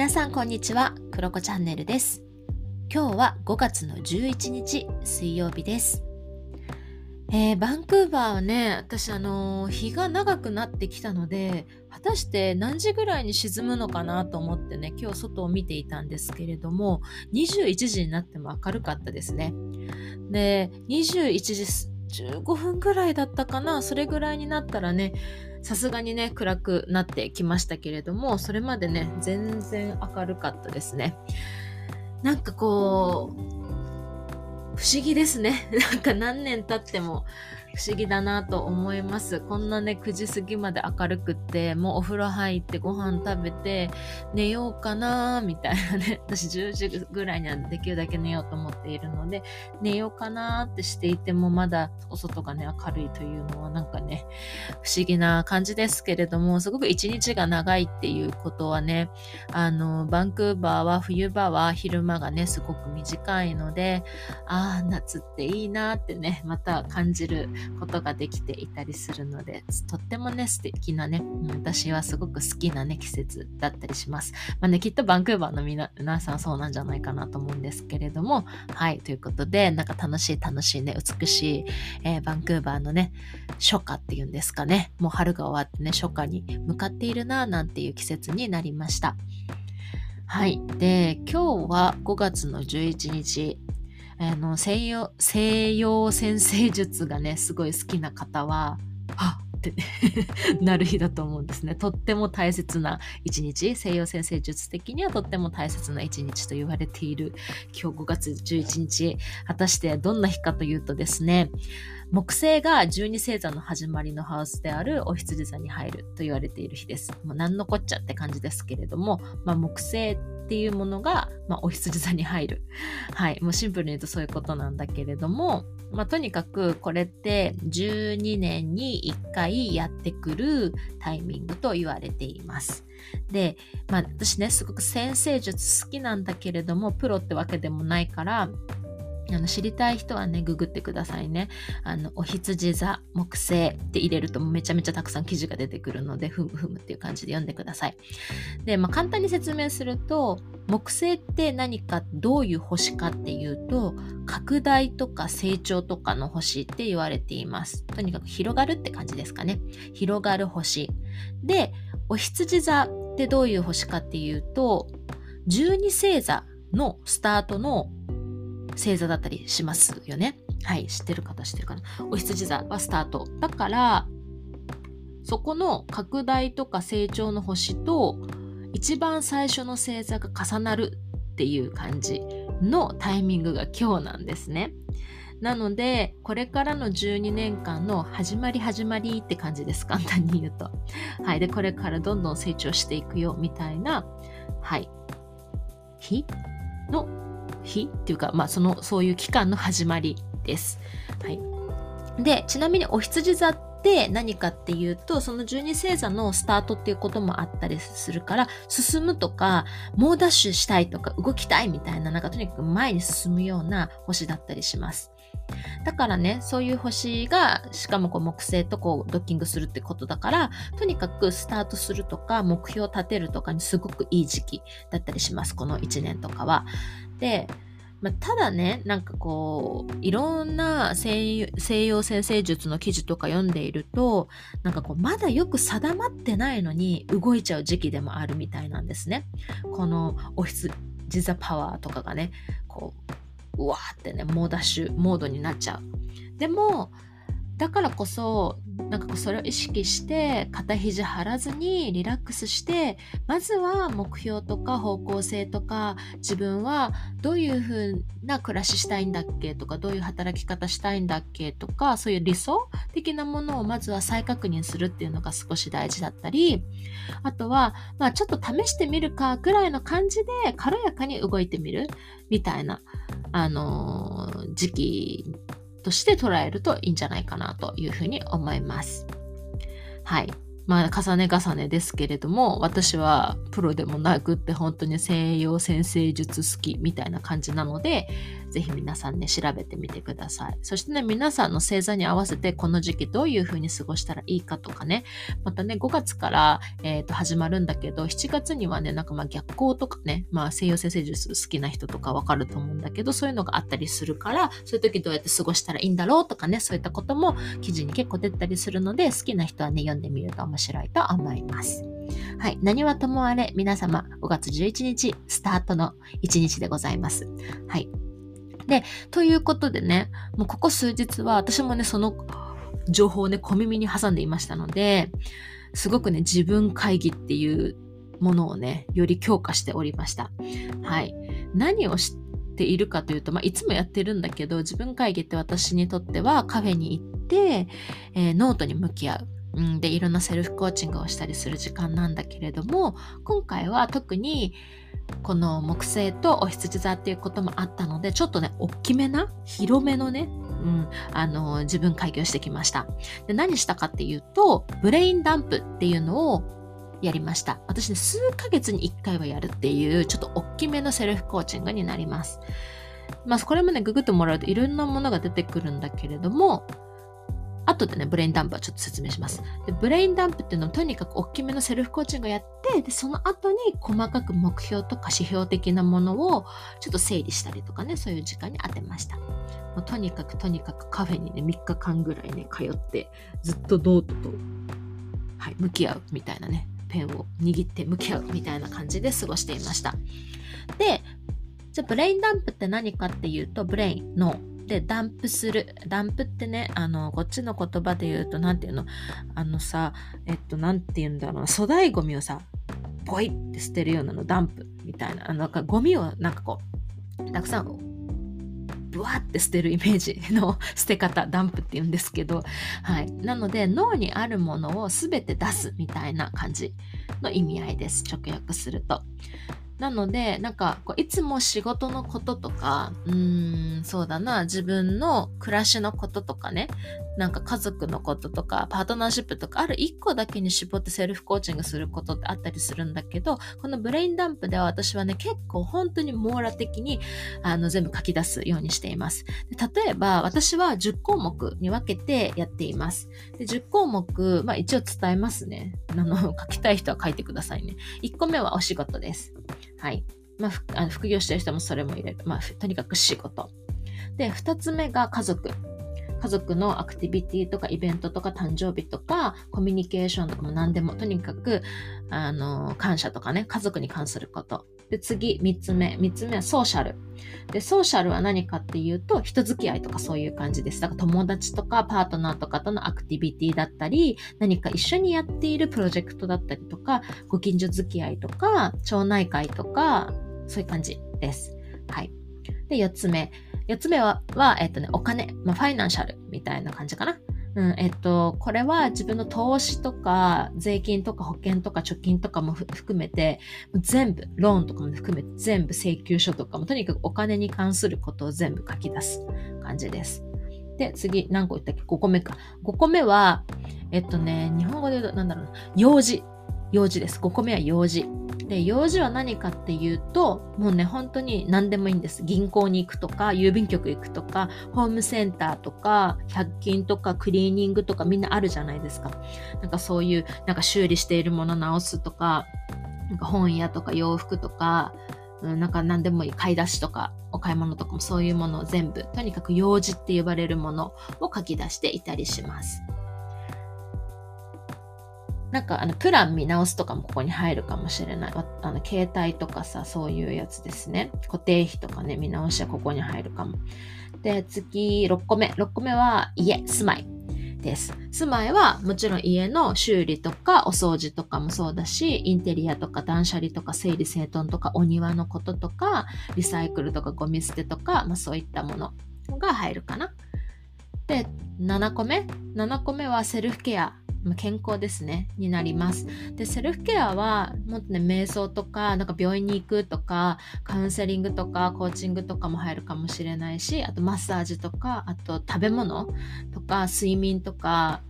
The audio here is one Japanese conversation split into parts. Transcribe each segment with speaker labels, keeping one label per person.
Speaker 1: 皆さんこんにちは、クロコチャンネルです。今日は5月の11日水曜日です。えーバンクーバーはね、私あのー日が長くなってきたので、果たして何時ぐらいに沈むのかなと思ってね、今日外を見ていたんですけれども、21時になっても明るかったですね。で、21時15分ぐらいだったかな、それぐらいになったらね、さすがにね、暗くなってきましたけれども、それまでね、全然明るかったですね。なんかこう、不思議ですね。なんか何年経っても不思議だなと思います。こんなね、9時過ぎまで明るくって、もうお風呂入ってご飯食べて寝ようかなーみたいなね。私10時ぐらいにはできるだけ寝ようと思っているので、寝ようかなってしていてもまだお外がね、明るいというのはなんかね、不思議な感じですけれども、すごく一日が長いっていうことはね、あの、バンクーバーは冬場は昼間がね、すごく短いので、ああ、夏っていいなってね、また感じることができていたりするので、とってもね、素敵なね、私はすごく好きなね、季節だったりします。まあね、きっとバンクーバーの皆皆さんそうなんじゃないかなと思うんですけれども、はい、ということで、なんか楽しい楽しいね、美しい、えーバンクーバーのね、初夏っていうんですかね、もう春が終わってね、初夏に向かっているな、なんていう季節になりました。はい。で、今日は5月の11日、あの西洋西洋先生術がねすごい好きな方はあって なる日だと思うんですね。とっても大切な一日。西洋先生術的にはとっても大切な一日と言われている今日5月11日。果たしてどんな日かというとですね木星が12星座の始まりのハウスであるお羊座に入ると言われている日です。もう何のこっちゃって感じですけれども、まあ、木星っていうものが、まあ、お羊座に入る。はい。もうシンプルに言うとそういうことなんだけれども、まあ、とにかくこれって12年に1回やってくるタイミングと言われています。で、まあ、私ね、すごく先生術好きなんだけれども、プロってわけでもないから、あの知りたい人はね、ググってくださいね。あの、お羊座、木星って入れるとめちゃめちゃたくさん記事が出てくるので、ふむふむっていう感じで読んでください。で、まあ、簡単に説明すると、木星って何か、どういう星かっていうと、拡大とか成長とかの星って言われています。とにかく広がるって感じですかね。広がる星。で、お羊座ってどういう星かっていうと、12星座のスタートの星座だったりしますよね。はい、知ってる方知ってるかな。お羊座はスタート。だから、そこの拡大とか成長の星と、一番最初の星座が重なるっていう感じのタイミングが今日なんですね。なので、これからの12年間の始まり始まりって感じです。簡単に言うと。はい。で、これからどんどん成長していくよ、みたいな、はい。日の日っていうか、まあ、その、そういう期間の始まりです。はい。で、ちなみにお羊座って何かっていうと、その十二星座のスタートっていうこともあったりするから、進むとか、猛ダッシュしたいとか、動きたいみたいな、なんかとにかく前に進むような星だったりします。だからね、そういう星が、しかもこう木星とこうドッキングするってことだから、とにかくスタートするとか、目標を立てるとかにすごくいい時期だったりします。この1年とかは。で、まあ、ただね、なんかこう、いろんな西洋先生術の記事とか読んでいると、なんかこう、まだよく定まってないのに動いちゃう時期でもあるみたいなんですね。このオフィスジザパワーとかがね、こう、うわーってね、猛ダッシュモードになっちゃう。でも、だからこそ、なんかこうそれを意識して、肩肘張らずにリラックスして、まずは目標とか方向性とか、自分はどういう風な暮らししたいんだっけ？とか、どういう働き方したいんだっけ？とか、そういう理想的なものをまずは再確認するっていうのが少し大事だったり、あとは、まあちょっと試してみるかぐらいの感じで軽やかに動いてみるみたいな、あのー時期として捉えるといいんじゃないかなというふうに思います。はい。まあ、重ね重ねですけれども、私はプロでもなくって本当に西洋先生術好きみたいな感じなので、ぜひ皆さんね、調べてみてください。そしてね、皆さんの星座に合わせてこの時期どういう風に過ごしたらいいかとかね、またね、5月から、えー、と始まるんだけど、7月にはね、なんかまあ逆光とかね、まあ西洋先生術好きな人とかわかると思うんだけど、そういうのがあったりするから、そういう時どうやって過ごしたらいいんだろうとかね、そういったことも記事に結構出たりするので、好きな人はね、読んでみると面白いと思います。はい。何はともあれ、皆様、5月11日、スタートの1日でございます。はい。で、ということでね、もうここ数日は私もね、その情報をね、小耳に挟んでいましたので、すごくね、自分会議っていうものをね、より強化しておりました。はい。何をしているかというと、まあ、いつもやってるんだけど、自分会議って私にとってはカフェに行って、えー、ノートに向き合う。うん、で、いろんなセルフコーチングをしたりする時間なんだけれども、今回は特にこの木星とお羊座っていうこともあったので、ちょっとね、大きめな、広めのね、うん、あの、自分会議してきました。で、何したかっていうと、ブレインダンプっていうのをやりました。私ね、数ヶ月に1回はやるっていう、ちょっと大きめのセルフコーチングになります。まあ、これもね、ググってもらうといろんなものが出てくるんだけれども、後でね、ブレインダンプはちょっと説明します。でブレインダンプっていうのはとにかく大きめのセルフコーチングをやって、でその後に細かく目標とか指標的なものをちょっと整理したりとかね、そういう時間に当てました。もうとにかくとにかくカフェにね、3日間ぐらいね、通って、ずっとノートと、はい、向き合うみたいなね、ペンを握って向き合うみたいな感じで過ごしていました。で、じゃあブレインダンプって何かっていうと、ブレインでダンプする。ダンプってねあのこっちの言葉で言うと何て言うの？あのさえっと何て言うんだろう粗大ゴミをさポイって捨てるようなの。ダンプみたいな。あのなんかゴミをなんかこうたくさんブワって捨てるイメージの 捨て方。ダンプって言うんですけど。はい。なので脳にあるものを全て出すみたいな感じの意味合いです。直訳すると。なので、なんかこういつも仕事のこととか、うーん、そうだな、自分の暮らしのこととかね、なんか家族のこととか、パートナーシップとか、ある一個だけに絞ってセルフコーチングすることってあったりするんだけど、このブレインダンプでは私はね、結構本当に網羅的にあの全部書き出すようにしています。例えば、私は10項目に分けてやっています。で10項目、まあ一応伝えますね。あの、書きたい人は書いてくださいね。1個目はお仕事です。はい。まあ、副業してる人もそれも入れる。まあ、とにかく仕事。で、二つ目が家族。家族のアクティビティとかイベントとか誕生日とかコミュニケーションとかも何でもとにかくあの感謝とかね家族に関することで次3つ目3つ目はソーシャルでソーシャルは何かっていうと人付き合いとかそういう感じですだから友達とかパートナーとかとのアクティビティだったり何か一緒にやっているプロジェクトだったりとかご近所付き合いとか町内会とかそういう感じです。はい。で、4つ目。4つ目は、はえっとね、お金、まあ、ファイナンシャルみたいな感じかな。うん、えっと、これは自分の投資とか、税金とか保険とか貯金とかも含めて、全部、ローンとかも含めて全部請求書とかも、とにかくお金に関することを全部書き出す感じです。で、次、何個言ったっけ ?5 個目か。5個目は、えっとね、日本語で言うと、なんだろうな、用事。用事です。5個目は用事。で、用事は何かっていうと、もうね、本当に何でもいいんです。銀行に行くとか、郵便局行くとか、ホームセンターとか、100均とか、クリーニングとかみんなあるじゃないですか。なんかそういう、なんか修理しているもの直すとか、なんか本屋とか洋服とか、なんか何でもいい買い出しとかお買い物とかもそういうものを全部とにかく用事って呼ばれるものを書き出していたりします。なんかあのプラン見直すとかもここに入るかもしれない。あの携帯とかさ、そういうやつですね。固定費とかね、見直しはここに入るかも。で、次、6個目。6個目は家、住まいです。住まいはもちろん家の修理とかお掃除とかもそうだし、インテリアとか断捨離とか整理整頓とかお庭のこととか、リサイクルとかゴミ捨てとか、まあそういったものが入るかな。で、7個目 ?7 個目はセルフケア健康ですね、になります。で、セルフケアは、もっとね、瞑想とか、なんか病院に行くとか、カウンセリングとか、コーチングとかも入るかもしれないし、あとマッサージとか、あと食べ物とか、睡眠とか、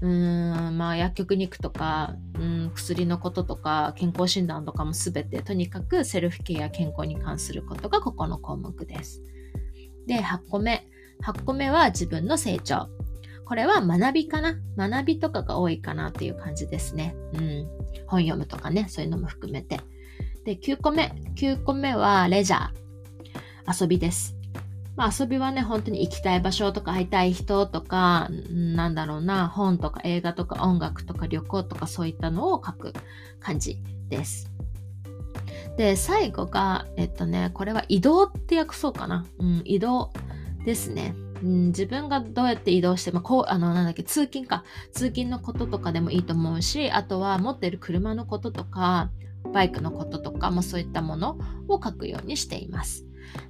Speaker 1: うーん、まあ薬局に行くとか、うん、薬のこととか、健康診断とかもすべて、とにかくセルフケア、健康に関することがここの項目です。で、8個目。8個目は自分の成長。これは学びかな学びとかが多いかなっていう感じですね。うん。本読むとかね、そういうのも含めて。で、9個目。9個目はレジャー。遊びです。まあ遊びはね、本当に行きたい場所とか会いたい人とか、なんだろうな、本とか映画とか音楽とか旅行とかそういったのを書く感じです。で、最後が、えっとね、これは移動って訳そうかな。うん、移動ですね。うん、自分がどうやって移動して、まあ、こう、あの、なんだっけ、通勤か。通勤のこととかでもいいと思うし、あとは持ってる車のこととか、バイクのこととか、まあ、そういったものを書くようにしています。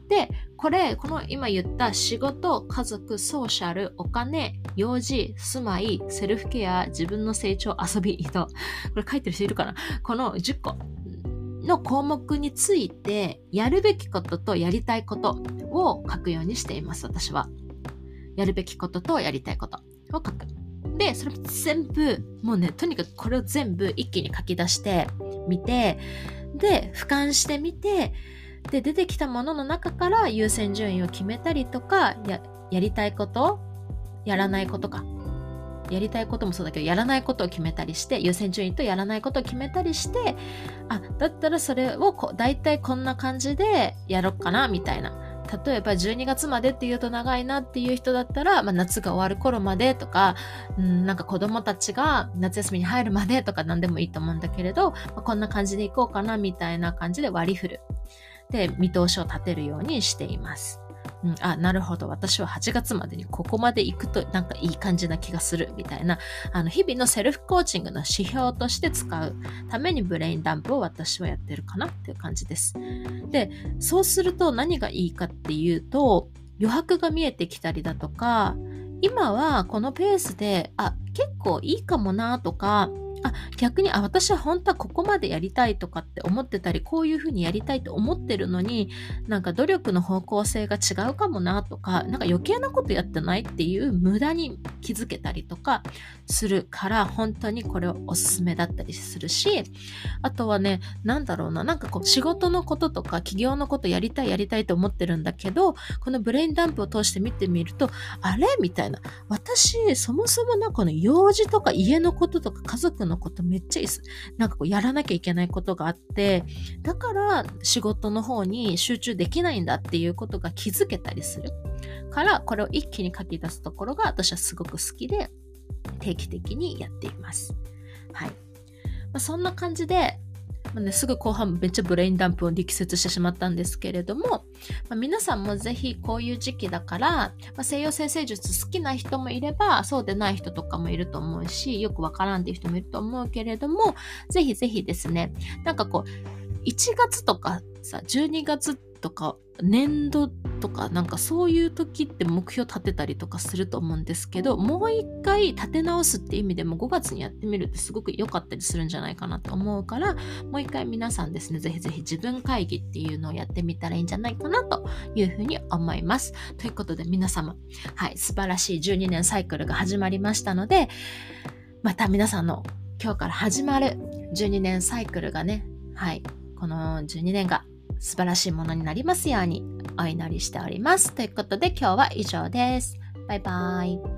Speaker 1: で、これ、この今言った仕事、家族、ソーシャル、お金、用事、住まい、セルフケア、自分の成長、遊び、移動。これ書いてる人いるかな？この10個の項目について、やるべきこととやりたいことを書くようにしています、私は。やるべきこととやりたいことを書く。で、それ全部、もうね、とにかくこれを全部一気に書き出してみて、で、俯瞰してみて、で、出てきたものの中から優先順位を決めたりとか、や、やりたいこと、やらないことか。やりたいこともそうだけど、やらないことを決めたりして、優先順位とやらないことを決めたりして、あ、だったらそれをこ大体こんな感じでやろっかな、みたいな。例えば12月までっていうと長いなっていう人だったら、まあ、夏が終わる頃までとか、うん、なんか子供たちが夏休みに入るまでとか何でもいいと思うんだけれど、まあ、こんな感じでいこうかなみたいな感じで割り振る。で、見通しを立てるようにしています。うん、あ、なるほど。私は8月までにここまで行くとなんかいい感じな気がするみたいな、あの、日々のセルフコーチングの指標として使うためにブレインダンプを私はやってるかなっていう感じです。で、そうすると何がいいかっていうと、余白が見えてきたりだとか、今はこのペースで、あ、結構いいかもなとか、あ逆にあ私は本当はここまでやりたいとかって思ってたりこういうふうにやりたいと思ってるのになんか努力の方向性が違うかもなとかなんか余計なことやってないっていう無駄に気づけたりとかするから本当にこれはおすすめだったりするしあとはね何だろうななんかこう仕事のこととか企業のことやりたいやりたいと思ってるんだけどこのブレインダンプを通して見てみるとあれ？みたいな。私そもそもなんかの用事とか家のこととか家族のことめっちゃいい。なんかこうやらなきゃいけないことがあって、だから仕事の方に集中できないんだっていうことが気づけたりする。から、これを一気に書き出すところが私はすごく好きで、定期的にやっています。はい。まあ、そんな感じで、あね、すぐ後半めっちゃブレインダンプを力説してしまったんですけれども、まあ、皆さんもぜひこういう時期だから、まあ、西洋先生術好きな人もいればそうでない人とかもいると思うしよくわからんっていう人もいると思うけれどもぜひぜひですねなんかこう1月とかさ12月とか年度とかなんかそういう時って目標立てたりとかすると思うんですけどもう一回立て直すって意味でも5月にやってみるってすごく良かったりするんじゃないかなと思うからもう一回皆さんですねぜひぜひ自分会議っていうのをやってみたらいいんじゃないかなというふうに思います。ということで皆様はい素晴らしい12年サイクルが始まりましたのでまた皆さんの今日から始まる12年サイクルがねはいこの12年が素晴らしいものになりますように。お祈りしております。ということで今日は以上です。バイバイ。